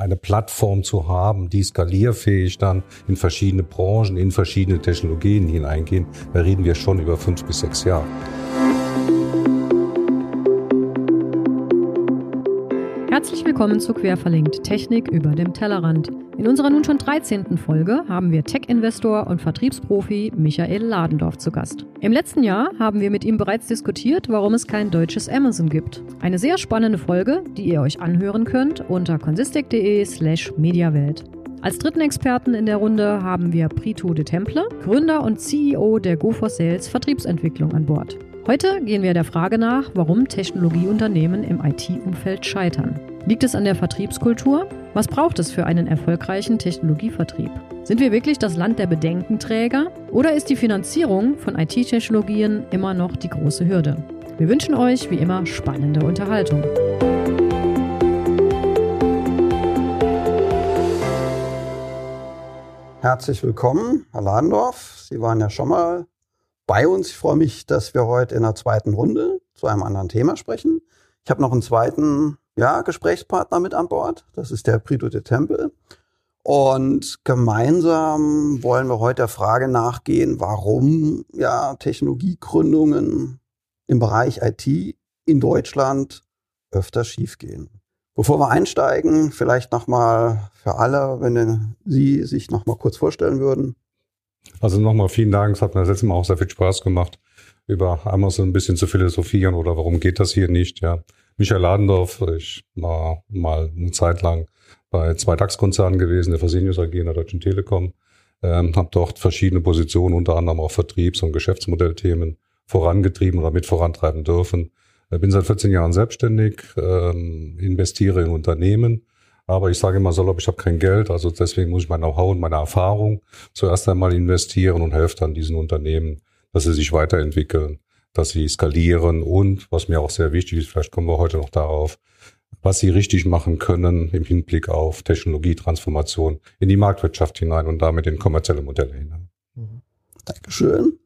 eine Plattform zu haben, die skalierfähig dann in verschiedene Branchen, in verschiedene Technologien hineingehen, da reden wir schon über fünf bis sechs Jahre. Herzlich willkommen zu Querverlinkt Technik über dem Tellerrand. In unserer nun schon 13. Folge haben wir Tech-Investor und Vertriebsprofi Michael Ladendorf zu Gast. Im letzten Jahr haben wir mit ihm bereits diskutiert, warum es kein deutsches Amazon gibt. Eine sehr spannende Folge, die ihr euch anhören könnt unter consistic.de slash mediawelt. Als dritten Experten in der Runde haben wir Prito de Temple, Gründer und CEO der Go4Sales Vertriebsentwicklung an Bord. Heute gehen wir der Frage nach, warum Technologieunternehmen im IT-Umfeld scheitern. Liegt es an der Vertriebskultur? Was braucht es für einen erfolgreichen Technologievertrieb? Sind wir wirklich das Land der Bedenkenträger? Oder ist die Finanzierung von IT-Technologien immer noch die große Hürde? Wir wünschen euch wie immer spannende Unterhaltung. Herzlich willkommen, Herr Ladendorf. Sie waren ja schon mal bei uns. Ich freue mich, dass wir heute in der zweiten Runde zu einem anderen Thema sprechen. Ich habe noch einen zweiten ja, Gesprächspartner mit an Bord. Das ist der Prito de Tempel. Und gemeinsam wollen wir heute der Frage nachgehen, warum ja Technologiegründungen im Bereich IT in Deutschland öfter schiefgehen. Bevor wir einsteigen, vielleicht nochmal für alle, wenn Sie sich nochmal kurz vorstellen würden. Also nochmal vielen Dank. Es hat mir das letzte Mal auch sehr viel Spaß gemacht, über Amazon ein bisschen zu philosophieren oder warum geht das hier nicht, ja. Michael Ladendorf, ich war mal eine Zeit lang bei zwei DAX-Konzernen gewesen, der Fresenius AG in der Deutschen Telekom, ähm, habe dort verschiedene Positionen, unter anderem auch Vertriebs- und Geschäftsmodellthemen vorangetrieben oder mit vorantreiben dürfen. Ich bin seit 14 Jahren selbstständig, ähm, investiere in Unternehmen, aber ich sage immer salopp, ich habe kein Geld, also deswegen muss ich mein Know-how und meine Erfahrung zuerst einmal investieren und helfe dann diesen Unternehmen, dass sie sich weiterentwickeln, dass sie skalieren und, was mir auch sehr wichtig ist, vielleicht kommen wir heute noch darauf, was sie richtig machen können im Hinblick auf Technologietransformation in die Marktwirtschaft hinein und damit in kommerzielle Modelle hinein. Dankeschön.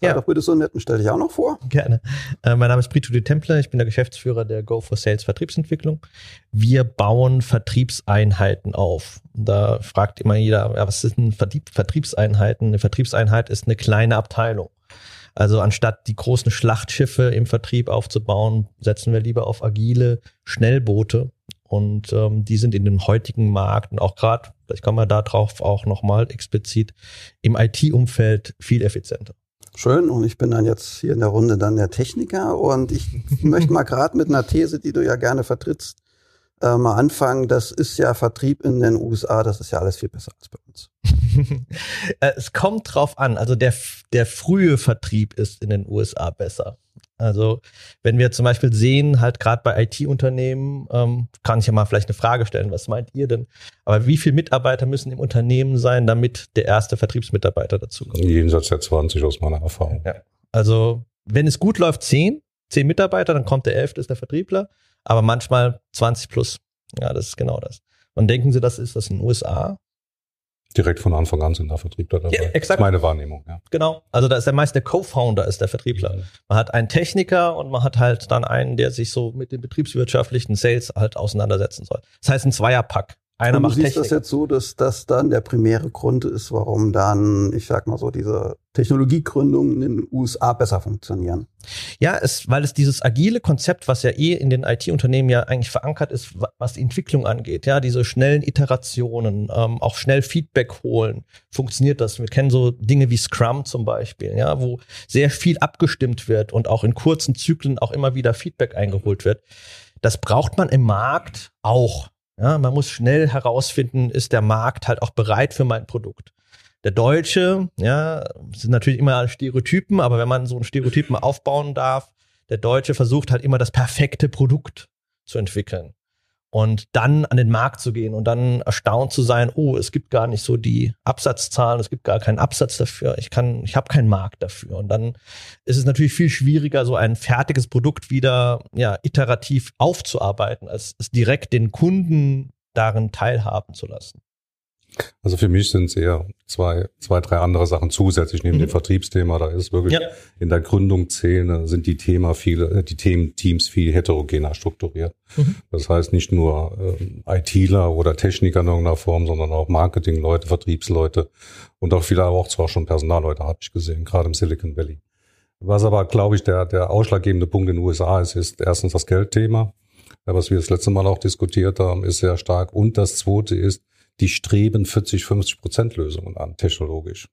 Prito? Ja. doch bitte so nett und stell dich auch noch vor. Gerne. Äh, mein Name ist Brito de Temple, ich bin der Geschäftsführer der Go for Sales Vertriebsentwicklung. Wir bauen Vertriebseinheiten auf. Da fragt immer jeder, ja, was sind Vertrieb, Vertriebseinheiten? Eine Vertriebseinheit ist eine kleine Abteilung. Also anstatt die großen Schlachtschiffe im Vertrieb aufzubauen, setzen wir lieber auf agile Schnellboote. Und ähm, die sind in dem heutigen Markt und auch gerade, vielleicht kommen wir da drauf auch nochmal explizit, im IT-Umfeld viel effizienter. Schön. Und ich bin dann jetzt hier in der Runde dann der Techniker. Und ich möchte mal gerade mit einer These, die du ja gerne vertrittst, äh, mal anfangen. Das ist ja Vertrieb in den USA, das ist ja alles viel besser als bei uns. Äh, es kommt drauf an. Also der, der frühe Vertrieb ist in den USA besser. Also wenn wir zum Beispiel sehen, halt gerade bei IT-Unternehmen, ähm, kann ich ja mal vielleicht eine Frage stellen, was meint ihr denn? Aber wie viele Mitarbeiter müssen im Unternehmen sein, damit der erste Vertriebsmitarbeiter dazu kommt? Jenseits der 20 aus meiner Erfahrung. Ja. Also wenn es gut läuft, 10, 10 Mitarbeiter, dann kommt der 11. ist der Vertriebler, aber manchmal 20 plus. Ja, das ist genau das. Und denken Sie, das ist das in den USA? Direkt von Anfang an sind da Vertriebler dabei. Ja, exakt. Das ist meine Wahrnehmung. Ja. Genau. Also da ist der meist der Co-Founder ist der Vertriebler. Mhm. Man hat einen Techniker und man hat halt dann einen, der sich so mit dem betriebswirtschaftlichen Sales halt auseinandersetzen soll. Das heißt ein Zweierpack. Einer und du macht siehst Technik. das jetzt so, dass das dann der primäre Grund ist, warum dann, ich sag mal so, diese Technologiegründungen in den USA besser funktionieren. Ja, es, weil es dieses agile Konzept, was ja eh in den IT-Unternehmen ja eigentlich verankert ist, was die Entwicklung angeht, ja, diese schnellen Iterationen, ähm, auch schnell Feedback holen, funktioniert das. Wir kennen so Dinge wie Scrum zum Beispiel, ja, wo sehr viel abgestimmt wird und auch in kurzen Zyklen auch immer wieder Feedback eingeholt wird. Das braucht man im Markt auch. Ja, man muss schnell herausfinden, ist der Markt halt auch bereit für mein Produkt. Der Deutsche, ja, sind natürlich immer Stereotypen, aber wenn man so einen Stereotypen aufbauen darf, der Deutsche versucht halt immer das perfekte Produkt zu entwickeln und dann an den Markt zu gehen und dann erstaunt zu sein, oh, es gibt gar nicht so die Absatzzahlen, es gibt gar keinen Absatz dafür, ich kann, ich habe keinen Markt dafür. Und dann ist es natürlich viel schwieriger, so ein fertiges Produkt wieder ja, iterativ aufzuarbeiten, als es direkt den Kunden darin teilhaben zu lassen. Also für mich sind es eher zwei, zwei, drei andere Sachen zusätzlich neben Mhm. dem Vertriebsthema. Da ist wirklich Ja. in der Gründung zählen, sind die Thema viele, äh, die Thementeams viel heterogener strukturiert. Mhm. Das heißt nicht nur ähm, ITler oder Techniker in irgendeiner Form, sondern auch Marketingleute, Vertriebsleute und auch viele aber auch zwar schon Personalleute habe ich gesehen, gerade im Silicon Valley. Was aber, glaube ich, der, der ausschlaggebende Punkt in den USA ist, ist erstens das Geldthema, was wir das letzte Mal auch diskutiert haben, ist sehr stark. Und das zweite ist, die streben 40, 50 Prozent Lösungen an, technologisch.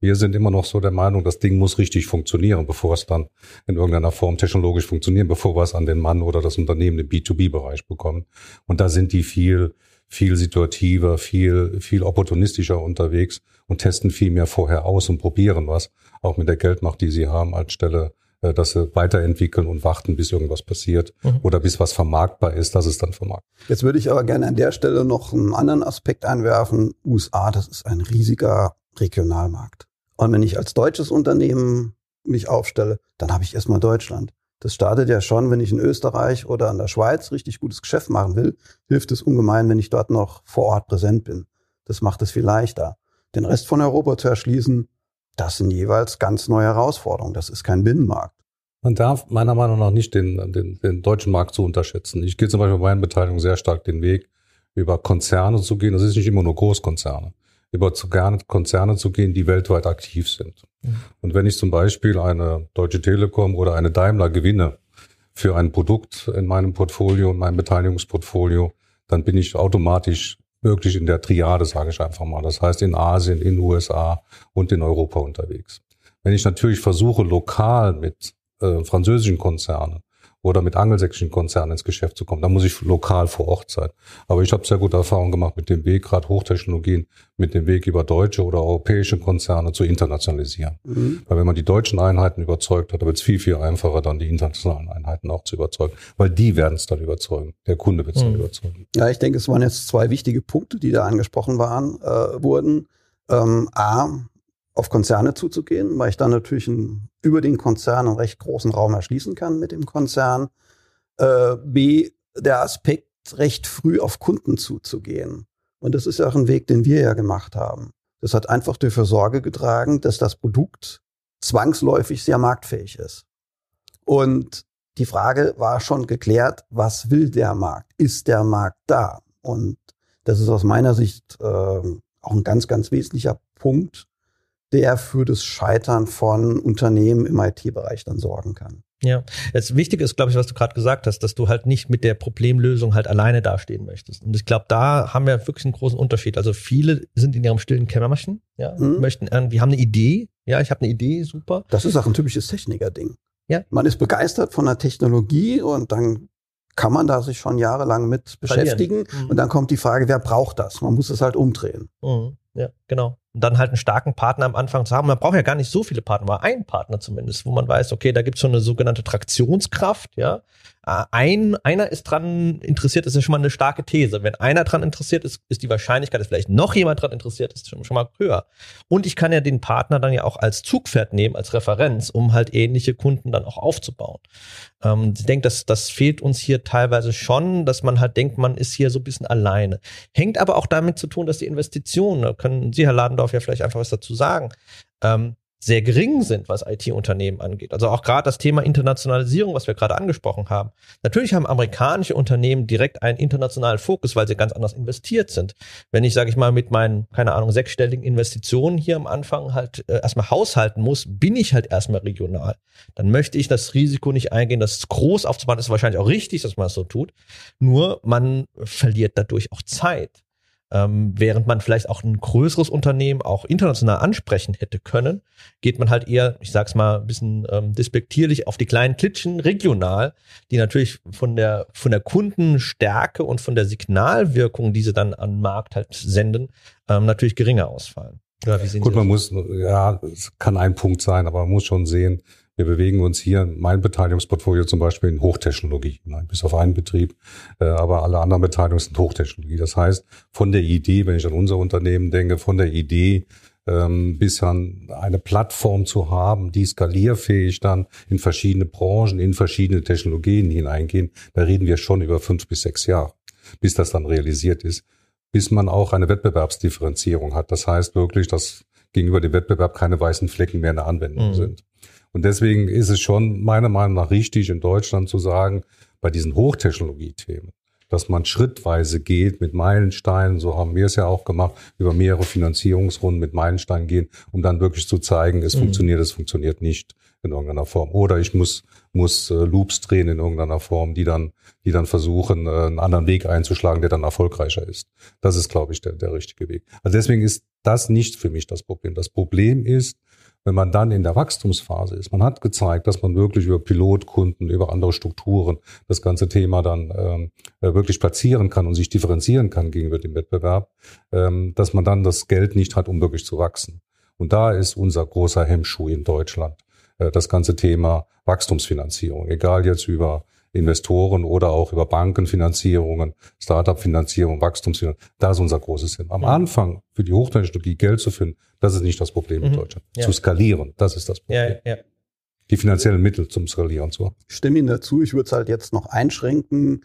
Wir sind immer noch so der Meinung, das Ding muss richtig funktionieren, bevor es dann in irgendeiner Form technologisch funktioniert, bevor wir es an den Mann oder das Unternehmen im B2B-Bereich bekommen. Und da sind die viel, viel situativer, viel, viel opportunistischer unterwegs und testen viel mehr vorher aus und probieren was, auch mit der Geldmacht, die sie haben, als Stelle, dass sie weiterentwickeln und warten, bis irgendwas passiert Mhm. oder bis was vermarktbar ist, dass es dann vermarktet. Jetzt würde ich aber gerne an der Stelle noch einen anderen Aspekt einwerfen. USA, das ist ein riesiger Regionalmarkt. Und wenn ich als deutsches Unternehmen mich aufstelle, dann habe ich erstmal Deutschland. Das startet ja schon, wenn ich in Österreich oder in der Schweiz richtig gutes Geschäft machen will, hilft es ungemein, wenn ich dort noch vor Ort präsent bin. Das macht es viel leichter. Den Rest von Europa zu erschließen, das sind jeweils ganz neue Herausforderungen. Das ist kein Binnenmarkt. Man darf meiner Meinung nach nicht den, den, den deutschen Markt zu unterschätzen. Ich gehe zum Beispiel bei meinen Beteiligungen sehr stark den Weg, über Konzerne zu gehen. Das ist nicht immer nur Großkonzerne. Über zu gerne Konzerne zu gehen, die weltweit aktiv sind. Mhm. Und wenn ich zum Beispiel eine Deutsche Telekom oder eine Daimler gewinne für ein Produkt in meinem Portfolio, in meinem Beteiligungsportfolio, dann bin ich automatisch wirklich in der Triade, sage ich einfach mal. Das heißt in Asien, in USA und in Europa unterwegs. Wenn ich natürlich versuche, lokal mit äh, französischen Konzernen oder mit angelsächsischen Konzernen ins Geschäft zu kommen, dann muss ich lokal vor Ort sein. Aber ich habe sehr gute Erfahrungen gemacht mit dem Weg, gerade Hochtechnologien, mit dem Weg über deutsche oder europäische Konzerne zu internationalisieren. Mhm. Weil wenn man die deutschen Einheiten überzeugt hat, dann wird es viel, viel einfacher, dann die internationalen Einheiten auch zu überzeugen. Weil die werden es dann überzeugen. Der Kunde wird es dann Mhm. überzeugen. Ja, ich denke, es waren jetzt zwei wichtige Punkte, die da angesprochen waren, äh, wurden. Ähm, A, auf Konzerne zuzugehen, weil ich dann natürlich einen, über den Konzern einen recht großen Raum erschließen kann mit dem Konzern. Äh, B, der Aspekt, recht früh auf Kunden zuzugehen. Und das ist ja auch ein Weg, den wir ja gemacht haben. Das hat einfach dafür Sorge getragen, dass das Produkt zwangsläufig sehr marktfähig ist. Und die Frage war schon geklärt, was will der Markt? Ist der Markt da? Und das ist aus meiner Sicht äh, auch ein ganz, ganz wesentlicher Punkt, der für das Scheitern von Unternehmen im IT-Bereich dann sorgen kann. Ja, das Wichtige ist, glaube ich, was du gerade gesagt hast, dass du halt nicht mit der Problemlösung halt alleine dastehen möchtest. Und ich glaube, da haben wir wirklich einen großen Unterschied. Also viele sind in ihrem stillen Kämmerchen, ja, Mhm. möchten irgendwie, haben eine Idee, ja, ich habe eine Idee, super. Das ist auch ein typisches Techniker-Ding. Ja. Man ist begeistert von der Technologie und dann kann man da sich schon jahrelang mit beschäftigen. Mhm. Und dann kommt die Frage, wer braucht das? Man muss es halt umdrehen. Mhm. Ja, genau. Und dann halt einen starken Partner am Anfang zu haben. Man braucht ja gar nicht so viele Partner, aber einen Partner zumindest, wo man weiß, okay, da gibt es schon eine sogenannte Traktionskraft, ja. Äh, Ein, einer ist dran interessiert, ist ja schon mal eine starke These. Wenn einer dran interessiert ist, ist die Wahrscheinlichkeit, dass vielleicht noch jemand dran interessiert ist, schon, schon mal höher. Und ich kann ja den Partner dann ja auch als Zugpferd nehmen, als Referenz, um halt ähnliche Kunden dann auch aufzubauen. Ähm, ich denke, das, das fehlt uns hier teilweise schon, dass man halt denkt, man ist hier so ein bisschen alleine. Hängt aber auch damit zu tun, dass die Investitionen, da können Sie, Herr Ladendorf, ja vielleicht einfach was dazu sagen, ähm, sehr gering sind, was IT-Unternehmen angeht. Also auch gerade das Thema Internationalisierung, was wir gerade angesprochen haben. Natürlich haben amerikanische Unternehmen direkt einen internationalen Fokus, weil sie ganz anders investiert sind. Wenn ich, sage ich mal, mit meinen, keine Ahnung, sechsstelligen Investitionen hier am Anfang halt äh, erstmal haushalten muss, bin ich halt erstmal regional. Dann möchte ich das Risiko nicht eingehen, das groß aufzubauen. Das ist wahrscheinlich auch richtig, dass man es so tut. Nur man verliert dadurch auch Zeit. Ähm, während man vielleicht auch ein größeres Unternehmen auch international ansprechen hätte können, geht man halt eher, ich sag's mal ein bisschen ähm, despektierlich, auf die kleinen Klitschen regional, die natürlich von der, von der Kundenstärke und von der Signalwirkung, die sie dann an den Markt halt senden, ähm, natürlich geringer ausfallen. Ja, wie sehen Gut, Sie man das? muss, ja, es kann ein Punkt sein, aber man muss schon sehen, wir bewegen uns hier, mein Beteiligungsportfolio zum Beispiel in Hochtechnologie, nein, bis auf einen Betrieb, äh, aber alle anderen Beteiligungen sind Hochtechnologie. Das heißt, von der Idee, wenn ich an unser Unternehmen denke, von der Idee ähm, bis an eine Plattform zu haben, die skalierfähig dann in verschiedene Branchen, in verschiedene Technologien hineingehen, da reden wir schon über fünf bis sechs Jahre, bis das dann realisiert ist. bis man auch eine Wettbewerbsdifferenzierung hat. Das heißt wirklich, dass gegenüber dem Wettbewerb keine weißen Flecken mehr in der Anwendung mhm. sind. Und deswegen ist es schon meiner Meinung nach richtig, in Deutschland zu sagen, bei diesen Hochtechnologie-Themen, dass man schrittweise geht mit Meilensteinen, so haben wir es ja auch gemacht, über mehrere Finanzierungsrunden mit Meilensteinen gehen, um dann wirklich zu zeigen, es mhm. funktioniert, es funktioniert nicht in irgendeiner Form. Oder ich muss, muss äh, Loops drehen in irgendeiner Form, die dann, die dann versuchen, äh, einen anderen Weg einzuschlagen, der dann erfolgreicher ist. Das ist, glaube ich, der, der richtige Weg. Also deswegen ist das nicht für mich das Problem. Das Problem ist, wenn man dann in der Wachstumsphase ist, man hat gezeigt, dass man wirklich über Pilotkunden, über andere Strukturen das ganze Thema dann ähm, äh, wirklich platzieren kann und sich differenzieren kann gegenüber dem Wettbewerb, ähm, dass man dann das Geld nicht hat, um wirklich zu wachsen. Und da ist unser großer Hemmschuh in Deutschland, äh, das ganze Thema Wachstumsfinanzierung, egal jetzt über Investoren oder auch über Bankenfinanzierungen, Startup-Finanzierung, Wachstumsfinanzierung. Da ist unser großes Sinn. Am ja. Anfang für die Hochtechnologie Geld zu finden, das ist nicht das Problem mhm. in Deutschland. Ja. Zu skalieren, das ist das Problem. Ja, die finanziellen Mittel zum Skalieren zu haben. Ich stimme Ihnen dazu. Ich würde es halt jetzt noch einschränken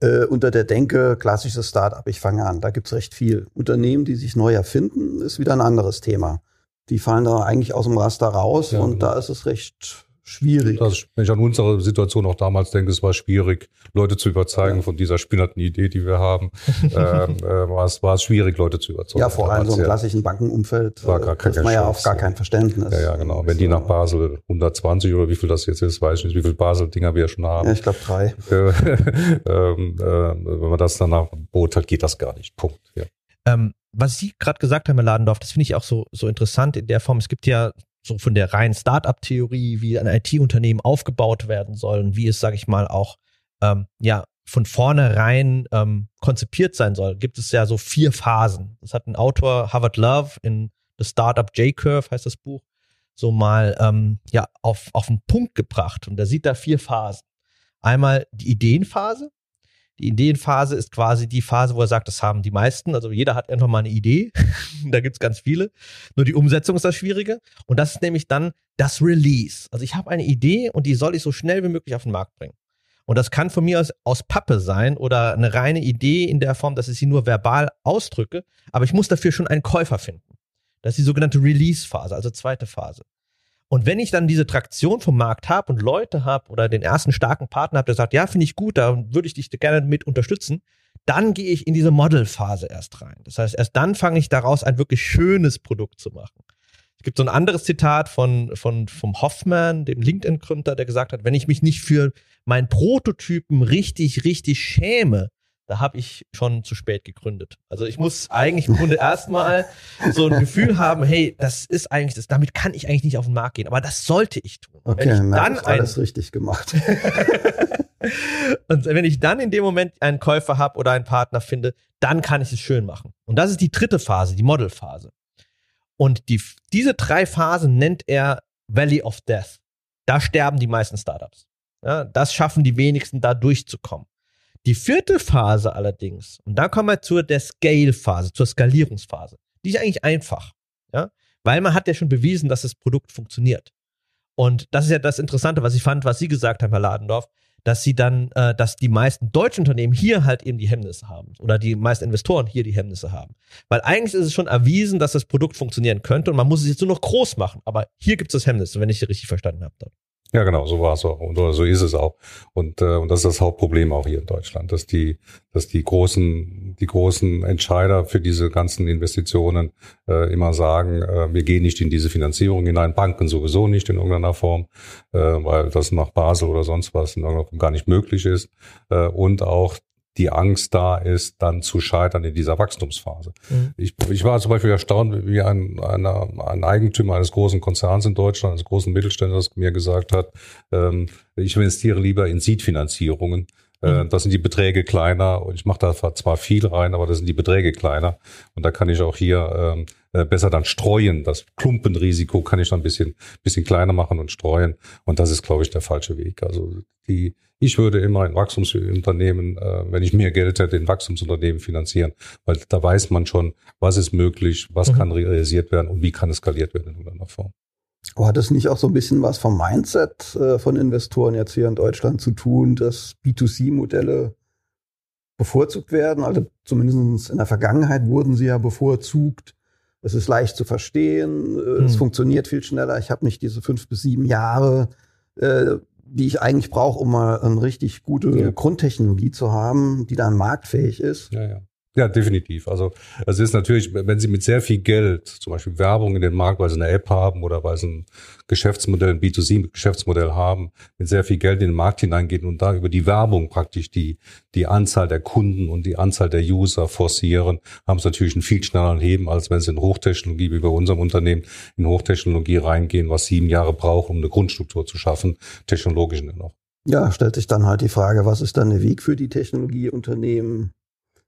äh, unter der Denke, klassisches Startup, ich fange an. Da gibt es recht viel. Unternehmen, die sich neu erfinden, ist wieder ein anderes Thema. Die fallen da eigentlich aus dem Raster raus und genau. da ist es recht schwierig. Das, wenn ich an unsere Situation auch damals denke, es war schwierig, Leute zu überzeugen ja. von dieser spinnerten Idee, die wir haben. ähm, äh, war, es, war es schwierig, Leute zu überzeugen. Ja, vor allem so im klassischen Bankenumfeld war gar kein, man ja auf gar kein Verständnis. Ja, ja, genau. Wenn die nach Basel 120 oder wie viel das jetzt ist, weiß ich nicht, wie viel Basel-Dinger wir schon haben. Ja, ich glaube drei. ähm, äh, wenn man das danach bot hat, geht das gar nicht. Punkt. Ja. Ähm, was Sie gerade gesagt haben, Herr Ladendorf, das finde ich auch so, so interessant in der Form. Es gibt ja so von der reinen Start-up-Theorie, wie ein IT-Unternehmen aufgebaut werden soll und wie es, sage ich mal, auch ähm, ja von vornherein ähm, konzipiert sein soll, gibt es ja so vier Phasen. Das hat ein Autor, Harvard Love, in The Startup J-Curve heißt das Buch, so mal ähm, ja auf, auf den Punkt gebracht. Und da sieht da vier Phasen. Einmal die Ideenphase, die Ideenphase ist quasi die Phase, wo er sagt, das haben die meisten. Also jeder hat einfach mal eine Idee. da gibt's ganz viele. Nur die Umsetzung ist das Schwierige. Und das ist nämlich dann das Release. Also ich habe eine Idee und die soll ich so schnell wie möglich auf den Markt bringen. Und das kann von mir aus, aus Pappe sein oder eine reine Idee in der Form, dass ich sie nur verbal ausdrücke. Aber ich muss dafür schon einen Käufer finden. Das ist die sogenannte Release-Phase, also zweite Phase. Und wenn ich dann diese Traktion vom Markt habe und Leute habe oder den ersten starken Partner habe, der sagt, ja, finde ich gut, da würde ich dich gerne mit unterstützen, dann gehe ich in diese Model-Phase erst rein. Das heißt, erst dann fange ich daraus ein wirklich schönes Produkt zu machen. Es gibt so ein anderes Zitat von, von, vom Hoffman, dem LinkedIn-Gründer, der gesagt hat, wenn ich mich nicht für meinen Prototypen richtig, richtig schäme, da habe ich schon zu spät gegründet. Also ich muss eigentlich im Grunde erstmal so ein Gefühl haben, hey, das ist eigentlich das, damit kann ich eigentlich nicht auf den Markt gehen, aber das sollte ich tun. Okay, wenn ich dann alles ein, richtig gemacht. und wenn ich dann in dem Moment einen Käufer habe oder einen Partner finde, dann kann ich es schön machen. Und das ist die dritte Phase, die Modelphase. Und die, diese drei Phasen nennt er Valley of Death. Da sterben die meisten Startups. Ja, das schaffen die wenigsten, da durchzukommen. Die vierte Phase allerdings, und da kommen wir zur der Scale-Phase, zur Skalierungsphase, die ist eigentlich einfach, ja, weil man hat ja schon bewiesen, dass das Produkt funktioniert. Und das ist ja das Interessante, was ich fand, was Sie gesagt haben, Herr Ladendorf, dass sie dann, äh, dass die meisten deutschen Unternehmen hier halt eben die Hemmnisse haben oder die meisten Investoren hier die Hemmnisse haben. Weil eigentlich ist es schon erwiesen, dass das Produkt funktionieren könnte und man muss es jetzt nur noch groß machen. Aber hier gibt es das Hemmnis, wenn ich Sie richtig verstanden habe. Ja, genau, so war es auch und so ist es auch. Und, äh, und das ist das Hauptproblem auch hier in Deutschland, dass die, dass die großen, die großen Entscheider für diese ganzen Investitionen äh, immer sagen, äh, wir gehen nicht in diese Finanzierung hinein, Banken sowieso nicht in irgendeiner Form, äh, weil das nach Basel oder sonst was in irgendeiner Form gar nicht möglich ist. Äh, und auch die Angst da ist, dann zu scheitern in dieser Wachstumsphase. Mhm. Ich, ich war zum Beispiel erstaunt, wie ein, ein, ein Eigentümer eines großen Konzerns in Deutschland, eines großen Mittelständlers mir gesagt hat, ähm, ich investiere lieber in Seed-Finanzierungen. Äh, mhm. Das sind die Beträge kleiner und ich mache da zwar viel rein, aber das sind die Beträge kleiner und da kann ich auch hier ähm, äh, besser dann streuen. Das Klumpenrisiko kann ich dann ein bisschen, bisschen kleiner machen und streuen. Und das ist, glaube ich, der falsche Weg. Also die, ich würde immer ein Wachstumsunternehmen, äh, wenn ich mehr Geld hätte, in Wachstumsunternehmen finanzieren, weil da weiß man schon, was ist möglich, was mhm. kann realisiert werden und wie kann es skaliert werden in irgendeiner Form. Aber hat das nicht auch so ein bisschen was vom Mindset äh, von Investoren jetzt hier in Deutschland zu tun, dass B2C-Modelle bevorzugt werden. Also zumindest in der Vergangenheit wurden sie ja bevorzugt. Es ist leicht zu verstehen, hm. es funktioniert viel schneller. Ich habe nicht diese fünf bis sieben Jahre, äh, die ich eigentlich brauche, um mal eine richtig gute ja. Grundtechnologie zu haben, die dann marktfähig ist. Ja, ja. Ja, definitiv. Also es ist natürlich, wenn Sie mit sehr viel Geld, zum Beispiel Werbung in den Markt, weil Sie eine App haben oder weil Sie ein Geschäftsmodell, ein B2C-Geschäftsmodell haben, mit sehr viel Geld in den Markt hineingehen und da über die Werbung praktisch die, die Anzahl der Kunden und die Anzahl der User forcieren, haben Sie natürlich einen viel schnelleren Heben, als wenn Sie in Hochtechnologie, wie bei unserem Unternehmen, in Hochtechnologie reingehen, was sieben Jahre braucht, um eine Grundstruktur zu schaffen, technologisch noch. Ja, stellt sich dann halt die Frage, was ist dann der Weg für die Technologieunternehmen?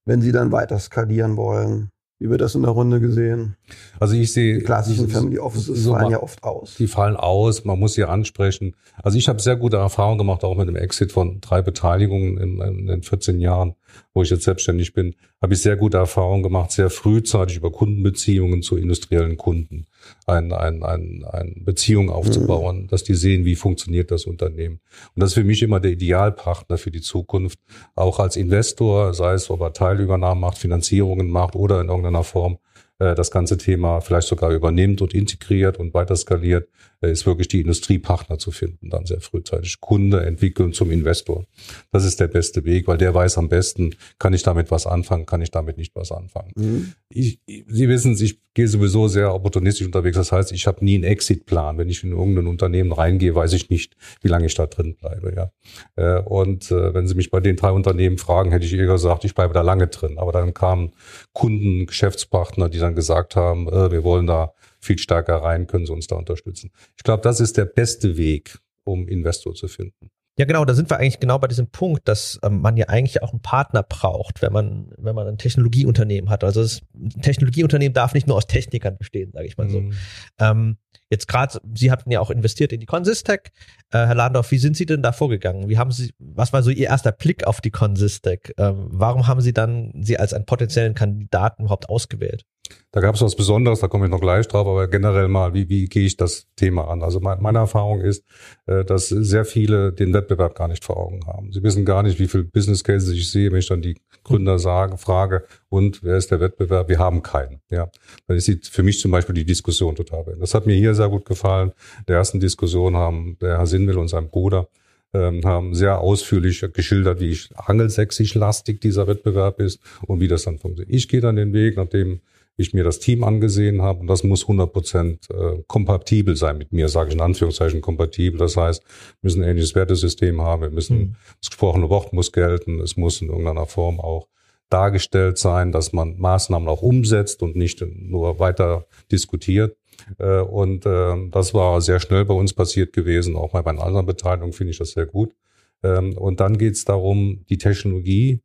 Wenn sie dann weiter skalieren wollen. Wie wird das in der Runde gesehen? Also ich sehe die klassischen Family Offices so fallen ja oft aus. Die fallen aus, man muss sie ansprechen. Also ich habe sehr gute Erfahrungen gemacht, auch mit dem Exit von drei Beteiligungen in, in den 14 Jahren wo ich jetzt selbstständig bin, habe ich sehr gute Erfahrungen gemacht, sehr frühzeitig über Kundenbeziehungen zu industriellen Kunden ein, ein, ein, ein Beziehung aufzubauen, mhm. dass die sehen, wie funktioniert das Unternehmen. Und das ist für mich immer der Idealpartner für die Zukunft, auch als Investor, sei es, ob er Teilübernahmen macht, Finanzierungen macht oder in irgendeiner Form äh, das ganze Thema vielleicht sogar übernimmt und integriert und weiter skaliert, ist wirklich die Industriepartner zu finden, dann sehr frühzeitig. Kunde entwickeln zum Investor. Das ist der beste Weg, weil der weiß am besten, kann ich damit was anfangen, kann ich damit nicht was anfangen. Mhm. Ich, Sie wissen, ich gehe sowieso sehr opportunistisch unterwegs. Das heißt, ich habe nie einen Exit-Plan. Wenn ich in irgendein Unternehmen reingehe, weiß ich nicht, wie lange ich da drin bleibe. Ja. Äh, und wenn Sie mich bei den drei Unternehmen fragen, hätte ich eher gesagt, ich bleibe da lange drin. Aber dann kamen Kunden, Geschäftspartner, die dann gesagt haben, wir wollen da viel stärker rein, können sie uns da unterstützen. Ich glaube, das ist der beste Weg, um Investor zu finden. Ja, genau, da sind wir eigentlich genau bei diesem Punkt, dass ähm, man ja eigentlich auch einen Partner braucht, wenn man, wenn man ein Technologieunternehmen hat. Also das, ein Technologieunternehmen darf nicht nur aus Technikern bestehen, sage ich mal so. Mhm. Ähm, jetzt gerade, Sie hatten ja auch investiert in die Consistec. Äh, Herr Ladendorf, wie sind Sie denn da vorgegangen? Wie haben Sie, was war so Ihr erster Blick auf die Consistec? Ähm, warum haben Sie dann sie als einen potenziellen Kandidaten überhaupt ausgewählt? Da gab es was Besonderes, da komme ich noch gleich drauf, aber generell mal, wie, wie gehe ich das Thema an? Also mein, meine Erfahrung ist, äh, dass sehr viele den Wettbewerb gar nicht vor Augen haben. Sie wissen gar nicht, wie viel Business Cases ich sehe, wenn ich dann die Gründer sage, frage, und wer ist der Wettbewerb? Wir haben keinen. Ja, dann ist für mich zum Beispiel die Diskussion total. Das hat mir hier sehr gut gefallen. Der ersten Diskussion haben der Herr Sinnwill und sein Bruder ähm, haben sehr ausführlich geschildert, wie angelsächsisch lastig dieser Wettbewerb ist und wie das dann funktioniert. Ich gehe dann den Weg, nachdem ich mir das Team angesehen habe und das muss 100 Prozent äh, kompatibel sein mit mir, sage ich in Anführungszeichen kompatibel. Das heißt, wir müssen ein ähnliches Wertesystem haben, wir müssen, mhm. das gesprochene Wort muss gelten, es muss in irgendeiner Form auch dargestellt sein, dass man Maßnahmen auch umsetzt und nicht nur weiter diskutiert. Äh, und äh, das war sehr schnell bei uns passiert gewesen, auch bei meinen anderen Beteiligungen finde ich das sehr gut. Ähm, und dann geht es darum, die Technologie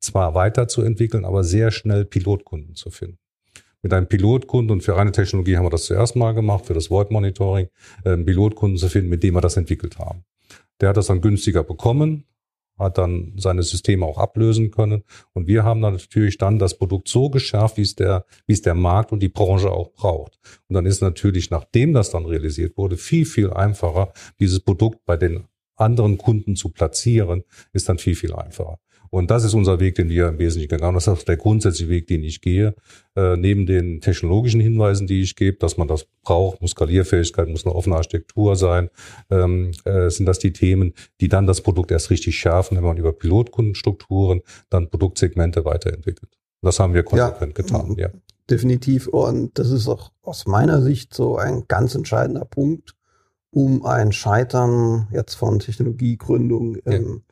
zwar weiterzuentwickeln, aber sehr schnell Pilotkunden zu finden mit einem Pilotkunden und für reine Technologie haben wir das zuerst mal gemacht, für das Void Monitoring, einen ähm, Pilotkunden zu finden, mit dem wir das entwickelt haben. Der hat das dann günstiger bekommen, hat dann seine Systeme auch ablösen können. Und wir haben dann natürlich dann das Produkt so geschärft, wie es der, wie es der Markt und die Branche auch braucht. Und dann ist natürlich, nachdem das dann realisiert wurde, viel, viel einfacher, dieses Produkt bei den anderen Kunden zu platzieren, ist dann viel, viel einfacher. Und das ist unser Weg, den wir im Wesentlichen gegangen haben. Das ist der grundsätzliche Weg, den ich gehe. Äh, neben den technologischen Hinweisen, die ich gebe, dass man das braucht, muss Skalierfähigkeit, muss eine offene Architektur sein, ähm, äh, sind das die Themen, die dann das Produkt erst richtig schärfen, wenn man über Pilotkundenstrukturen dann Produktsegmente weiterentwickelt. Das haben wir konsequent ja, getan, ja. Definitiv. Und das ist auch aus meiner Sicht so ein ganz entscheidender Punkt, um ein Scheitern jetzt von Technologiegründung im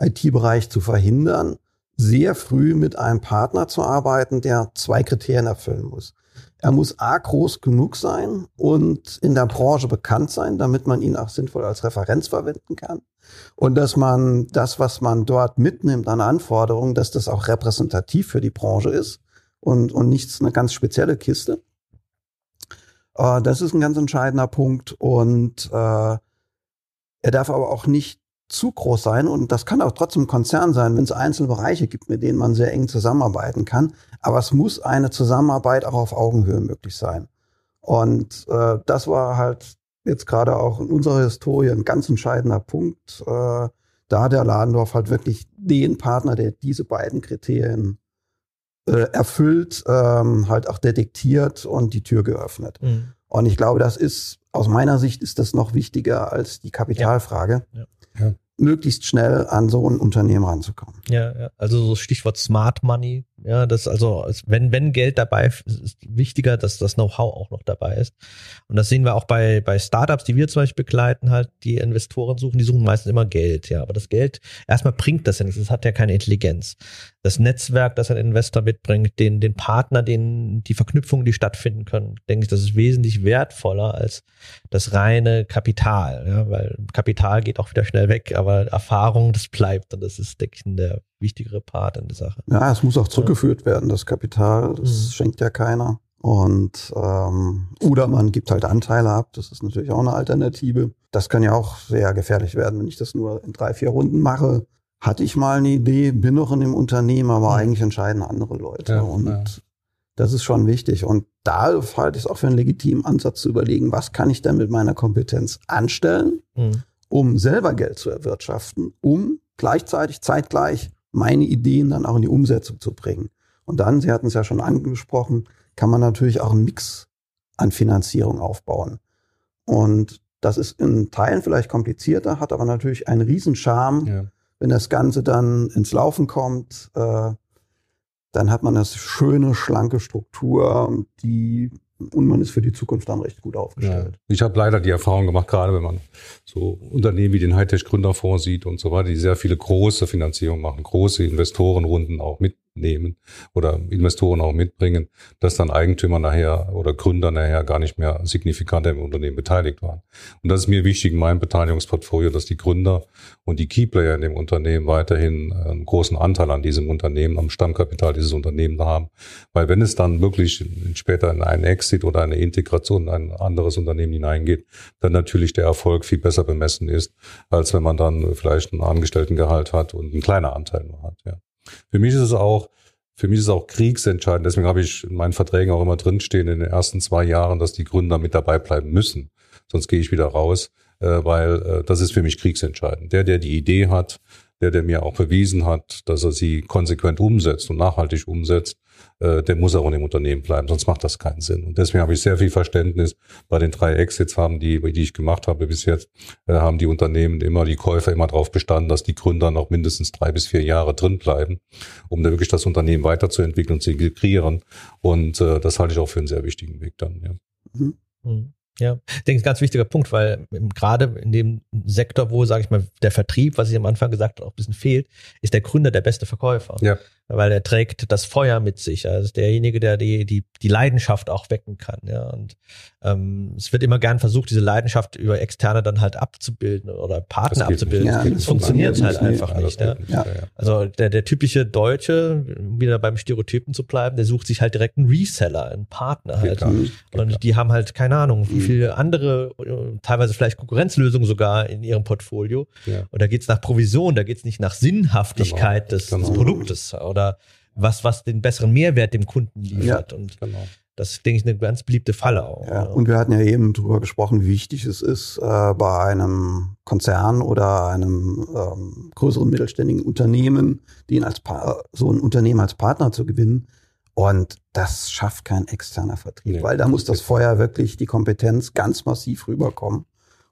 IT-Bereich zu verhindern, sehr früh mit einem Partner zu arbeiten, der zwei Kriterien erfüllen muss. Er muss A groß genug sein und in der Branche bekannt sein, damit man ihn auch sinnvoll als Referenz verwenden kann. Und dass man das, was man dort mitnimmt an Anforderungen, dass das auch repräsentativ für die Branche ist und, und nichts eine ganz spezielle Kiste. Äh, das ist ein ganz entscheidender Punkt. Und äh, er darf aber auch nicht zu groß sein und das kann auch trotzdem Konzern sein, wenn es einzelne Bereiche gibt, mit denen man sehr eng zusammenarbeiten kann. Aber es muss eine Zusammenarbeit auch auf Augenhöhe möglich sein. Und äh, das war halt jetzt gerade auch in unserer Historie ein ganz entscheidender Punkt, äh, da hat der Ladendorf halt wirklich den Partner, der diese beiden Kriterien äh, erfüllt, ähm, halt auch detektiert und die Tür geöffnet. Mhm. Und ich glaube, das ist, aus meiner Sicht ist das noch wichtiger als die Kapitalfrage. Ja. Ja möglichst schnell an so ein Unternehmen ranzukommen. Ja, ja. also so Stichwort Smart Money, ja, das also, wenn, wenn Geld dabei ist, ist wichtiger, dass das Know-how auch noch dabei ist. Und das sehen wir auch bei, bei Startups, die wir zum Beispiel begleiten, halt, die Investoren suchen, die suchen meistens immer Geld, ja. Aber das Geld, erstmal bringt das ja nichts, es hat ja keine Intelligenz. Das Netzwerk, das ein Investor mitbringt, den, den Partner, den, die Verknüpfungen, die stattfinden können, denke ich, das ist wesentlich wertvoller als das reine Kapital, ja, weil Kapital geht auch wieder schnell weg, aber Erfahrung, das bleibt und das ist, denke ich, der wichtigere Part in der Sache. Ja, es muss auch zurückgeführt werden, das Kapital, das mhm. schenkt ja keiner. Und ähm, oder man gibt halt Anteile ab, das ist natürlich auch eine Alternative. Das kann ja auch sehr gefährlich werden, wenn ich das nur in drei, vier Runden mache. Hatte ich mal eine Idee, bin noch in dem Unternehmen, aber mhm. eigentlich entscheiden andere Leute. Ja, und ja. das ist schon wichtig. Und da halte ich es auch für einen legitimen Ansatz zu überlegen, was kann ich denn mit meiner Kompetenz anstellen, mhm. um selber Geld zu erwirtschaften, um gleichzeitig, zeitgleich meine Ideen dann auch in die Umsetzung zu bringen. Und dann, Sie hatten es ja schon angesprochen, kann man natürlich auch einen Mix an Finanzierung aufbauen. Und das ist in Teilen vielleicht komplizierter, hat aber natürlich einen Riesenscharme, ja. wenn das Ganze dann ins Laufen kommt. Äh, dann hat man eine schöne, schlanke Struktur, die und man ist für die Zukunft dann recht gut aufgestellt. Ja. Ich habe leider die Erfahrung gemacht, gerade wenn man so Unternehmen wie den Hightech Gründerfonds sieht und so weiter, die sehr viele große Finanzierungen machen, große Investorenrunden auch mit nehmen oder Investoren auch mitbringen, dass dann Eigentümer nachher oder Gründer nachher gar nicht mehr signifikant im Unternehmen beteiligt waren. Und das ist mir wichtig in meinem Beteiligungsportfolio, dass die Gründer und die Keyplayer in dem Unternehmen weiterhin einen großen Anteil an diesem Unternehmen, am Stammkapital dieses Unternehmens haben. Weil wenn es dann wirklich später in einen Exit oder eine Integration in ein anderes Unternehmen hineingeht, dann natürlich der Erfolg viel besser bemessen ist, als wenn man dann vielleicht einen Angestelltengehalt hat und einen kleiner Anteil nur hat. Ja. Für mich ist es auch, für mich ist es auch kriegsentscheidend. Deswegen habe ich in meinen Verträgen auch immer drinstehen in den ersten zwei Jahren, dass die Gründer mit dabei bleiben müssen. Sonst gehe ich wieder raus, äh, weil äh, das ist für mich kriegsentscheidend. Der, der die Idee hat, der, der mir auch bewiesen hat, dass er sie konsequent umsetzt und nachhaltig umsetzt, äh, der muss auch in dem Unternehmen bleiben, sonst macht das keinen Sinn. Und deswegen habe ich sehr viel Verständnis. Bei den drei Exits haben die, die ich gemacht habe bis jetzt, äh, haben die Unternehmen immer, die Käufer immer darauf bestanden, dass die Gründer noch mindestens drei bis vier Jahre drin bleiben, um da wirklich das Unternehmen weiterzuentwickeln und zu integrieren. Und äh, das halte ich auch für einen sehr wichtigen Weg dann. Ja. Mhm. Ja, ich denke, ein ganz wichtiger Punkt, weil gerade in dem Sektor, wo, sage ich mal, der Vertrieb, was ich am Anfang gesagt habe, auch ein bisschen fehlt, ist der Gründer der beste Verkäufer. Ja weil er trägt das Feuer mit sich. Also derjenige, der die, die, die Leidenschaft auch wecken kann. Ja. Und ähm, es wird immer gern versucht, diese Leidenschaft über Externe dann halt abzubilden oder Partner abzubilden. Ja, das funktioniert halt einfach nicht. Ja. nicht ja. Also der, der typische Deutsche, wieder beim Stereotypen zu bleiben, der sucht sich halt direkt einen Reseller, einen Partner halt. Und die haben halt keine Ahnung, wie mhm. viele andere, teilweise vielleicht Konkurrenzlösungen sogar in ihrem Portfolio. Ja. Und da geht's nach Provision, da geht's nicht nach Sinnhaftigkeit genau. des, genau. des Produktes oder oder was, was den besseren Mehrwert dem Kunden liefert. Ja, und genau. das, denke ich, eine ganz beliebte Falle auch. Ja, und wir hatten ja eben darüber gesprochen, wie wichtig es ist, äh, bei einem Konzern oder einem ähm, größeren mittelständigen Unternehmen, den als so ein Unternehmen als Partner zu gewinnen. Und das schafft kein externer Vertrieb, nee, weil da muss das Feuer wirklich die Kompetenz ganz massiv rüberkommen.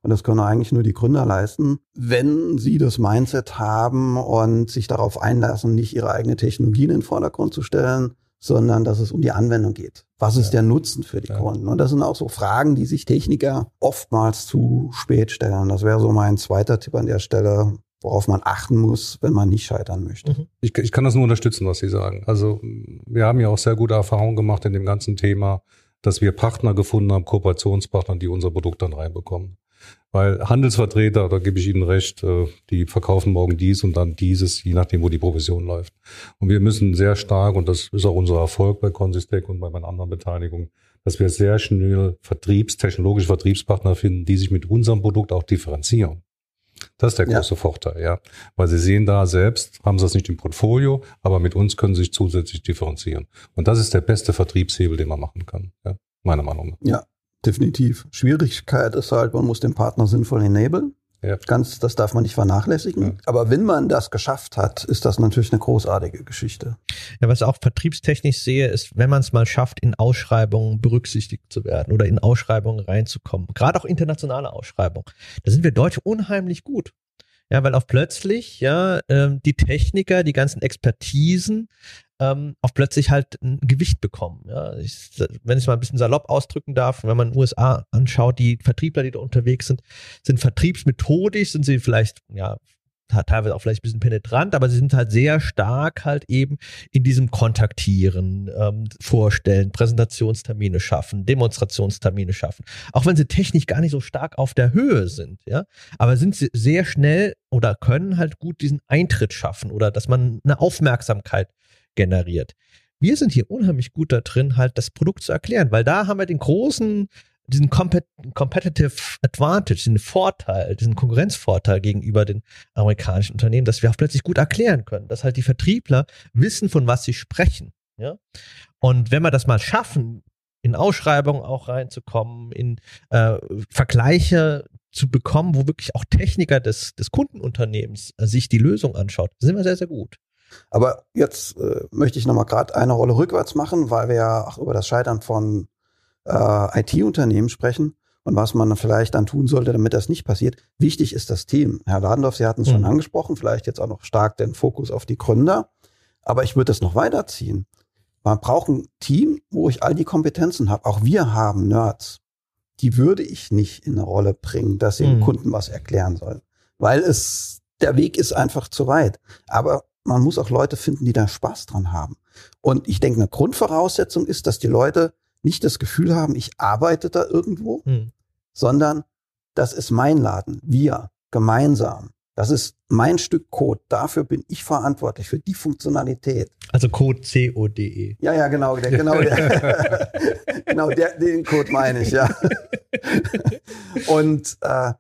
Und das können eigentlich nur die Gründer leisten, wenn sie das Mindset haben und sich darauf einlassen, nicht ihre eigene Technologie in den Vordergrund zu stellen, sondern dass es um die Anwendung geht. Was ist ja. der Nutzen für die ja. Kunden? Und das sind auch so Fragen, die sich Techniker oftmals zu spät stellen. Das wäre so mein zweiter Tipp an der Stelle, worauf man achten muss, wenn man nicht scheitern möchte. Mhm. Ich, ich kann das nur unterstützen, was Sie sagen. Also wir haben ja auch sehr gute Erfahrungen gemacht in dem ganzen Thema, dass wir Partner gefunden haben, Kooperationspartner, die unser Produkt dann reinbekommen. Weil Handelsvertreter, da gebe ich Ihnen recht, äh, die verkaufen morgen dies und dann dieses, je nachdem, wo die Provision läuft. Und wir müssen sehr stark, und das ist auch unser Erfolg bei Consistec und bei meinen anderen Beteiligungen, dass wir sehr schnell Vertriebs, technologische Vertriebspartner finden, die sich mit unserem Produkt auch differenzieren. Das ist der große ja. Vorteil, ja. Weil Sie sehen da selbst, haben Sie das nicht im Portfolio, aber mit uns können Sie sich zusätzlich differenzieren. Und das ist der beste Vertriebshebel, den man machen kann, ja. Meiner Meinung nach. Ja, definitiv. Schwierigkeit ist halt, man muss den Partner sinnvoll enablen. Ja. Ganz, das darf man nicht vernachlässigen. Ja. Aber wenn man das geschafft hat, ist das natürlich eine großartige Geschichte. Ja, was ich auch vertriebstechnisch sehe, ist, wenn man es mal schafft, in Ausschreibungen berücksichtigt zu werden oder in Ausschreibungen reinzukommen, gerade auch internationale Ausschreibungen, da sind wir Deutsche unheimlich gut. Ja, weil auch plötzlich, ja, ähm, die Techniker, die ganzen Expertisen ähm, auch plötzlich halt ein Gewicht bekommen. Ja. Ich, wenn ich es mal ein bisschen salopp ausdrücken darf, wenn man USA anschaut, die Vertriebler, die da unterwegs sind, sind vertriebsmethodisch, sind sie vielleicht, ja, teilweise auch vielleicht ein bisschen penetrant, aber sie sind halt sehr stark halt eben in diesem Kontaktieren, ähm, Vorstellen, Präsentationstermine schaffen, Demonstrationstermine schaffen. Auch wenn sie technisch gar nicht so stark auf der Höhe sind, ja, aber sind sie sehr schnell oder können halt gut diesen Eintritt schaffen oder dass man eine Aufmerksamkeit generiert. Wir sind hier unheimlich gut da drin, halt das Produkt zu erklären, weil da haben wir den großen, diesen Competitive Advantage, den Vorteil, diesen Konkurrenzvorteil gegenüber den amerikanischen Unternehmen, dass wir auch plötzlich gut erklären können, dass halt die Vertriebler wissen, von was sie sprechen. Ja? Und wenn wir das mal schaffen, in Ausschreibungen auch reinzukommen, in äh, Vergleiche zu bekommen, wo wirklich auch Techniker des, des Kundenunternehmens äh, sich die Lösung anschaut, sind wir sehr, sehr gut. Aber jetzt äh, möchte ich nochmal gerade eine Rolle rückwärts machen, weil wir ja auch über das Scheitern von äh, IT-Unternehmen sprechen und was man vielleicht dann tun sollte, damit das nicht passiert. Wichtig ist das Team. Herr Ladendorf, Sie hatten es mhm. schon angesprochen, vielleicht jetzt auch noch stark den Fokus auf die Gründer. Aber ich würde es noch weiterziehen. Man braucht ein Team, wo ich all die Kompetenzen habe. Auch wir haben Nerds. Die würde ich nicht in eine Rolle bringen, dass sie mhm. dem Kunden was erklären sollen. Weil es, der Weg ist einfach zu weit. Aber man muss auch Leute finden, die da Spaß dran haben. Und ich denke, eine Grundvoraussetzung ist, dass die Leute nicht das Gefühl haben, ich arbeite da irgendwo, hm. sondern das ist mein Laden, wir gemeinsam. Das ist mein Stück Code. Dafür bin ich verantwortlich für die Funktionalität. Also Code C O D E. Ja, ja, genau, der, genau, der, genau, der, den Code meine ich, ja. und äh,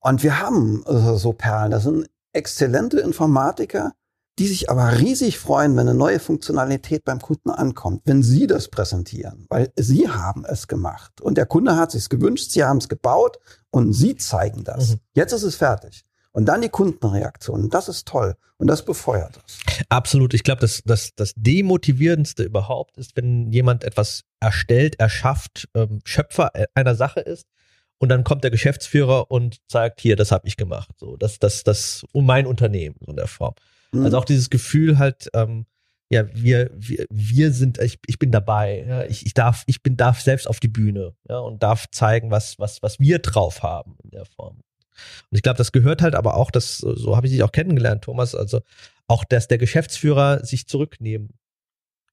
und wir haben so Perlen. Das sind exzellente Informatiker, die sich aber riesig freuen, wenn eine neue Funktionalität beim Kunden ankommt, wenn sie das präsentieren, weil sie haben es gemacht und der Kunde hat sich gewünscht, sie haben es gebaut und sie zeigen das. Mhm. Jetzt ist es fertig. Und dann die Kundenreaktion. Das ist toll. Und das befeuert es. Absolut. Ich glaube, das, das, das Demotivierendste überhaupt ist, wenn jemand etwas erstellt, erschafft, ähm, Schöpfer einer Sache ist und dann kommt der Geschäftsführer und sagt, hier, das habe ich gemacht. So, das, das, das, um mein Unternehmen, so in der Form. Mhm. Also auch dieses Gefühl halt, ähm, ja, wir, wir, wir sind, ich, ich bin dabei, ja, ich, ich darf, ich bin, darf selbst auf die Bühne, ja, und darf zeigen, was, was, was wir drauf haben in der Form. Und ich glaube, das gehört halt aber auch, das, so habe ich dich auch kennengelernt, Thomas, also auch, dass der Geschäftsführer sich zurücknehmen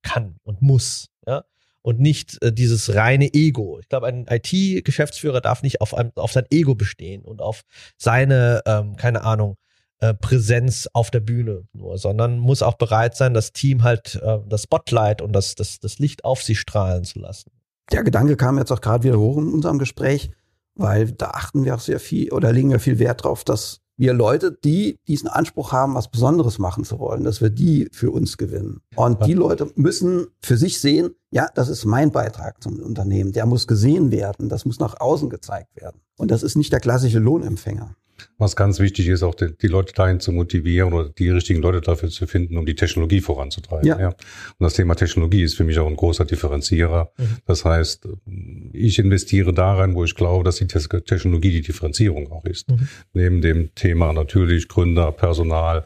kann und muss, ja, und nicht äh, dieses reine Ego. Ich glaube, ein IT-Geschäftsführer darf nicht auf, ein, auf sein Ego bestehen und auf seine, ähm, keine Ahnung, äh, Präsenz auf der Bühne nur, sondern muss auch bereit sein, das Team halt äh, das Spotlight und das, das, das Licht auf sie strahlen zu lassen. Der Gedanke kam jetzt auch gerade wieder hoch in unserem Gespräch, weil da achten wir auch sehr viel oder legen wir viel Wert drauf, dass wir Leute, die diesen Anspruch haben, was Besonderes machen zu wollen, dass wir die für uns gewinnen. Und die Leute müssen für sich sehen, ja, das ist mein Beitrag zum Unternehmen. Der muss gesehen werden. Das muss nach außen gezeigt werden. Und das ist nicht der klassische Lohnempfänger. Was ganz wichtig ist, auch die, die, Leute dahin zu motivieren oder die richtigen Leute dafür zu finden, um die Technologie voranzutreiben. Ja. ja. Und das Thema Technologie ist für mich auch ein großer Differenzierer. Mhm. Das heißt, ich investiere da rein, wo ich glaube, dass die Technologie die Differenzierung auch ist. Mhm. Neben dem Thema natürlich Gründer, Personal,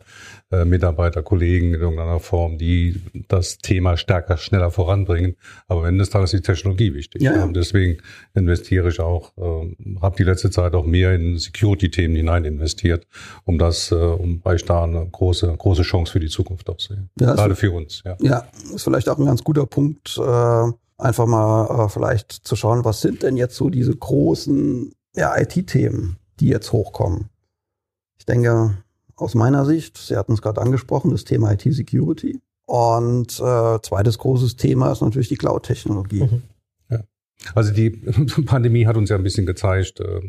Mitarbeiter, Kollegen in irgendeiner Form, die das Thema stärker, schneller voranbringen. Aber am Ende des Tages ist die Technologie wichtig. Ja, ja. Und deswegen investiere ich auch, äh, habe die letzte Zeit auch mehr in Security-Themen hinein investiert, um das, äh, um ich da eine große, große Chance für die Zukunft auch sehe. Ja, Gerade für uns. Ja. ja, ist vielleicht auch ein ganz guter Punkt, äh, einfach mal äh, vielleicht zu schauen, was sind denn jetzt so diese großen ja, IT-Themen, die jetzt hochkommen. Ich denke, aus meiner Sicht. Sie hatten es gerade angesprochen, das Thema IT-Security. Und äh, zweites großes Thema ist natürlich die Cloud-Technologie. Mhm. Ja. Also die Pandemie hat uns ja ein bisschen gezeigt, äh,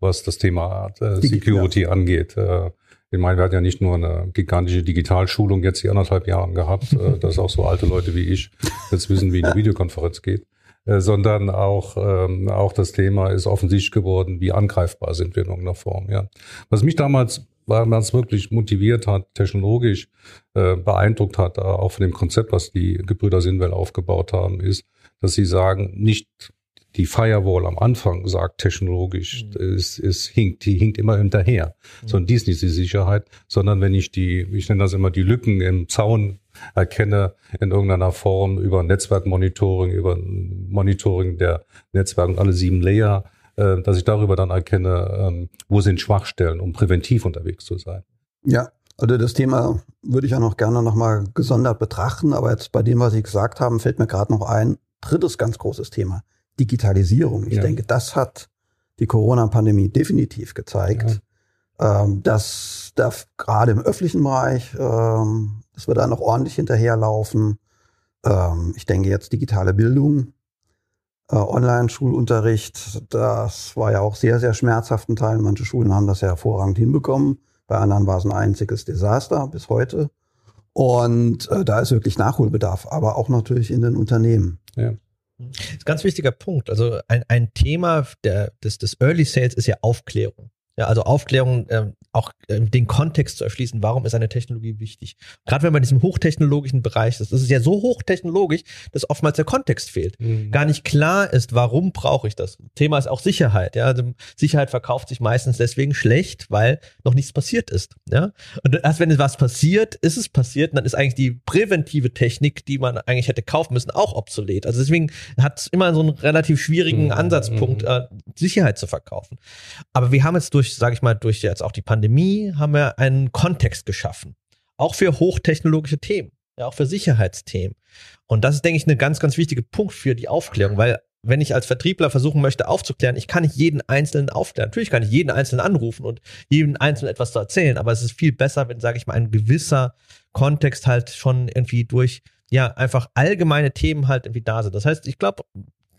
was das Thema äh, Security ja. angeht. Äh, ich meine, wir hatten ja nicht nur eine gigantische Digitalschulung jetzt die anderthalb Jahren gehabt, äh, dass auch so alte Leute wie ich jetzt wissen, wie eine Videokonferenz geht. äh, sondern auch, ähm, auch das Thema ist offensichtlich geworden, wie angreifbar sind wir in irgendeiner Form. Ja. Was mich damals weil man es wirklich motiviert hat, technologisch äh, beeindruckt hat, äh, auch von dem Konzept, was die Gebrüder Sinwell aufgebaut haben, ist, dass sie sagen, nicht die Firewall am Anfang sagt technologisch, mhm. es, es hinkt, die hinkt immer hinterher. Mhm. Sondern dies nicht die Sicherheit, sondern wenn ich die, ich nenne das immer die Lücken im Zaun erkenne in irgendeiner Form über Netzwerkmonitoring, über Monitoring der Netzwerke und alle sieben Layer, äh, dass ich darüber dann erkenne, ähm, wo sind Schwachstellen, um präventiv unterwegs zu sein. Ja, also das Thema würde ich ja noch gerne nochmal gesondert betrachten, aber jetzt bei dem, was Sie gesagt haben, fällt mir gerade noch ein drittes ganz großes Thema. Digitalisierung. Ich ja. denke, das hat die Corona-Pandemie definitiv gezeigt, ja. ähm, dass da gerade im öffentlichen Bereich, ähm, dass wir da noch ordentlich hinterherlaufen. Ähm, ich denke jetzt digitale Bildung, Online-Schulunterricht, das war ja auch sehr, sehr schmerzhaft in Teilen. Manche Schulen haben das ja hervorragend hinbekommen. Bei anderen war es ein einziges Desaster bis heute. Und äh, da ist wirklich Nachholbedarf, aber auch natürlich in den Unternehmen. Ja. Das ist ein ganz wichtiger Punkt. Also ein, ein Thema der, des, des Early Sales ist ja Aufklärung. Ja, also Aufklärung, äh, auch äh, den Kontext zu erschließen, warum ist eine Technologie wichtig. Gerade wenn man in diesem hochtechnologischen Bereich ist, das ist ja so hochtechnologisch, dass oftmals der Kontext fehlt. Mhm. Gar nicht klar ist, warum brauche ich das. Thema ist auch Sicherheit. Ja, also Sicherheit verkauft sich meistens deswegen schlecht, weil noch nichts passiert ist. Ja, und erst wenn was passiert, ist es passiert, und dann ist eigentlich die präventive Technik, die man eigentlich hätte kaufen müssen, auch obsolet. Also deswegen hat es immer so einen relativ schwierigen mhm. Ansatzpunkt, äh, Sicherheit zu verkaufen. Aber wir haben jetzt durch, sage ich mal, durch jetzt auch die Pandemie haben wir einen Kontext geschaffen. Auch für hochtechnologische Themen, ja, auch für Sicherheitsthemen. Und das ist, denke ich, ein ganz, ganz wichtiger Punkt für die Aufklärung, weil wenn ich als Vertriebler versuchen möchte aufzuklären, ich kann nicht jeden Einzelnen aufklären. Natürlich kann ich jeden Einzelnen anrufen und jeden Einzelnen etwas zu erzählen, aber es ist viel besser, wenn, sage ich mal, ein gewisser Kontext halt schon irgendwie durch, ja, einfach allgemeine Themen halt irgendwie da sind. Das heißt, ich glaube,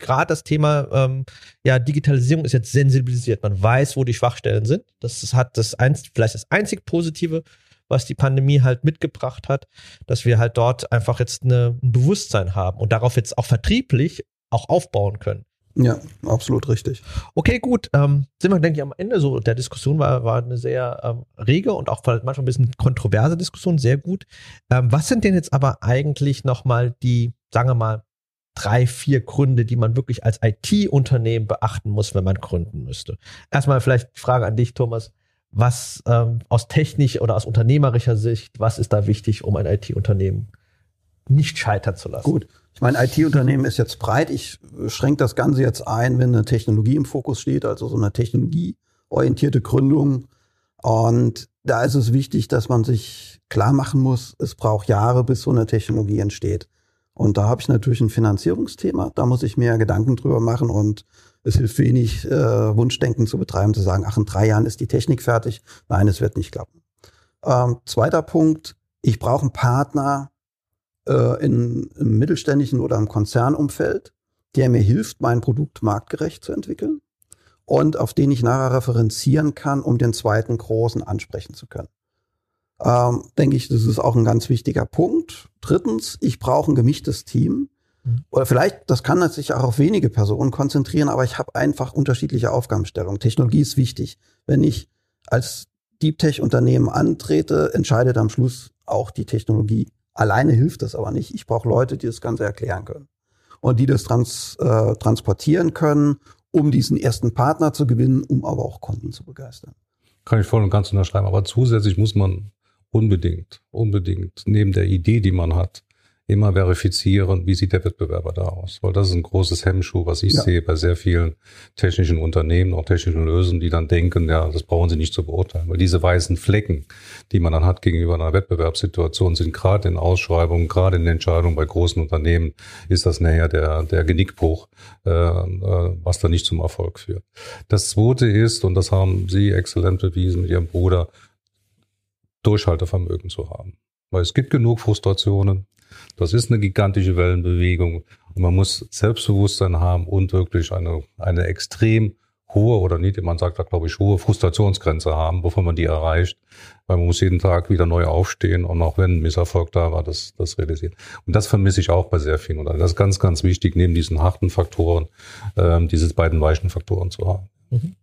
gerade das Thema ähm, ja, Digitalisierung ist jetzt sensibilisiert. Man weiß, wo die Schwachstellen sind. Das hat das einst, vielleicht das einzig Positive, was die Pandemie halt mitgebracht hat, dass wir halt dort einfach jetzt eine, ein Bewusstsein haben und darauf jetzt auch vertrieblich auch aufbauen können. Ja, absolut richtig. Okay, gut. Ähm, sind wir, denke ich, am Ende so der Diskussion war, war eine sehr ähm, rege und auch manchmal ein bisschen kontroverse Diskussion, sehr gut. Ähm, was sind denn jetzt aber eigentlich nochmal die, sagen wir mal, drei, vier Gründe, die man wirklich als IT-Unternehmen beachten muss, wenn man gründen müsste. Erstmal vielleicht Frage an dich, Thomas. Was ähm, aus technisch oder aus unternehmerischer Sicht, was ist da wichtig, um ein IT-Unternehmen nicht scheitern zu lassen? Gut. Ich meine, IT-Unternehmen ist jetzt breit. Ich schränke das Ganze jetzt ein, wenn eine Technologie im Fokus steht, also so eine technologieorientierte Gründung. Und da ist es wichtig, dass man sich klar machen muss, es braucht Jahre, bis so eine Technologie entsteht. Und da habe ich natürlich ein Finanzierungsthema. Da muss ich mir Gedanken drüber machen und es hilft wenig, äh, Wunschdenken zu betreiben, zu sagen, ach, in drei Jahren ist die Technik fertig. Nein, es wird nicht klappen. Ähm, zweiter Punkt, ich brauche einen Partner äh, in, im mittelständischen oder im Konzernumfeld, der mir hilft, mein Produkt marktgerecht zu entwickeln und auf den ich nachher referenzieren kann, um den zweiten großen ansprechen zu können ähm, denke ich, das ist auch ein ganz wichtiger Punkt. Drittens, ich brauche ein gemischtes Team. Mhm. Oder vielleicht, das kann sich auch auf wenige Personen konzentrieren, aber ich habe einfach unterschiedliche Aufgabenstellungen. Technologie ist wichtig. Wenn ich als Deep Tech-Unternehmen antrete, entscheidet am Schluss auch die Technologie. Alleine hilft das aber nicht. Ich brauche Leute, die das Ganze erklären können und die das trans, äh, transportieren können, um diesen ersten Partner zu gewinnen, um aber auch Kunden zu begeistern. Kann ich voll und ganz unterschreiben. Aber zusätzlich muss man Unbedingt, unbedingt. Neben der Idee, die man hat, immer verifizieren, wie sieht der Wettbewerber da aus. Weil das ist ein großes Hemmschuh, was ich ja. sehe bei sehr vielen technischen Unternehmen, auch technischen Lösungen, die dann denken, ja, das brauchen sie nicht zu beurteilen. Weil diese weißen Flecken, die man dann hat gegenüber einer Wettbewerbssituation, sind gerade in Ausschreibungen, gerade in Entscheidungen bei großen Unternehmen, ist das näher der, der Genickbruch, äh, äh, was da nicht zum Erfolg führt. Das zweite ist, und das haben Sie exzellent bewiesen mit Ihrem Bruder, Durchhaltevermögen zu haben. Weil es gibt genug Frustrationen. Das ist eine gigantische Wellenbewegung und man muss Selbstbewusstsein haben und wirklich eine, eine extrem hohe oder nicht, man sagt da glaube ich hohe Frustrationsgrenze haben, bevor man die erreicht, weil man muss jeden Tag wieder neu aufstehen und auch wenn ein Misserfolg da war, das, das realisieren. Und das vermisse ich auch bei sehr vielen. Und das ist ganz, ganz wichtig, neben diesen harten Faktoren, ähm, diese beiden weichen Faktoren zu haben. Mhm.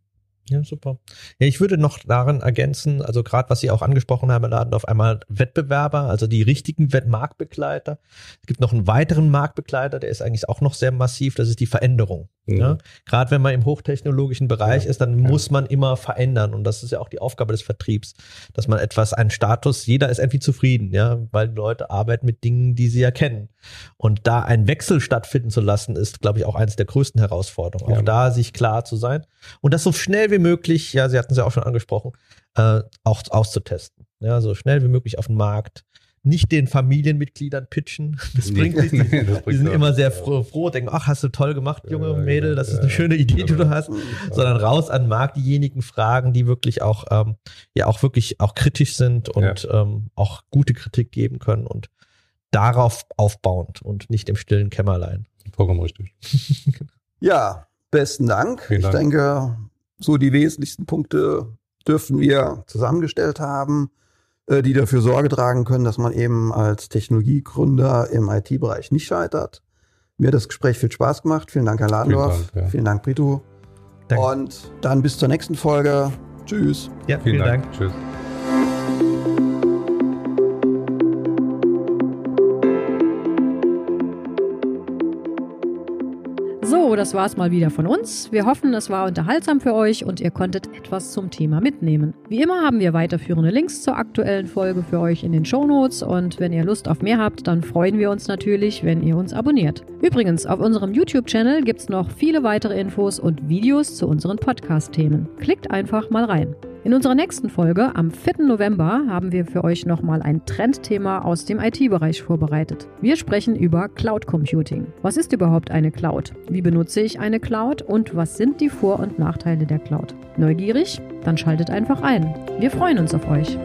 Ja, super. Ja, ich würde noch darin ergänzen, also gerade was Sie auch angesprochen haben, laden auf einmal Wettbewerber, also die richtigen Marktbegleiter. Es gibt noch einen weiteren Marktbegleiter, der ist eigentlich auch noch sehr massiv, das ist die Veränderung. Mhm. Ja? Gerade wenn man im hochtechnologischen Bereich ja. ist, dann ja. muss man immer verändern und das ist ja auch die Aufgabe des Vertriebs, dass man etwas, einen Status, jeder ist irgendwie zufrieden, ja, weil Leute arbeiten mit Dingen, die sie ja kennen. Und da ein Wechsel stattfinden zu lassen, ist, glaube ich, auch eines der größten Herausforderungen. Auch da sich klar zu sein und das so schnell wie möglich, ja, Sie hatten es ja auch schon angesprochen, äh, auch auszutesten. Ja, so schnell wie möglich auf den Markt nicht den Familienmitgliedern pitchen. Das bringt nee, nichts. Nee, das die sind immer sehr froh, froh, denken, ach, hast du toll gemacht, junge ja, Mädel, das ja, ist eine schöne Idee, die du hast. Sondern raus an den Markt diejenigen Fragen, die wirklich auch, ähm, ja, auch wirklich auch kritisch sind und ähm, auch gute Kritik geben können und darauf aufbauend und nicht im stillen Kämmerlein. Vollkommen richtig. ja, besten Dank. Vielen Dank. Ich denke, so die wesentlichsten Punkte dürfen wir zusammengestellt haben. Äh, die dafür Sorge tragen können, dass man eben als Technologiegründer im IT-Bereich nicht scheitert. Mir hat das Gespräch viel Spaß gemacht. Vielen Dank, Herr Ladendorf. Vielen Dank, ja. Vielen Dank Brito. Danke. Und dann bis zur nächsten Folge. Tschüss. Ja, vielen, vielen Dank. Dank. Tschüss. Das war's mal wieder von uns. Wir hoffen, es war unterhaltsam für euch und ihr konntet etwas zum Thema mitnehmen. Wie immer haben wir weiterführende Links zur aktuellen Folge für euch in den Shownotes und wenn ihr Lust auf mehr habt, dann freuen wir uns natürlich, wenn ihr uns abonniert. Übrigens, auf unserem YouTube-Channel gibt's noch viele weitere Infos und Videos zu unseren Podcast-Themen. Klickt einfach mal rein. In unserer nächsten Folge am 4. November haben wir für euch nochmal ein Trendthema aus dem IT-Bereich vorbereitet. Wir sprechen über Cloud Computing. Was ist überhaupt eine Cloud? Wie benutze ich eine Cloud und was sind die Vor- und Nachteile der Cloud? Neugierig? Dann schaltet einfach ein. Wir freuen uns auf euch.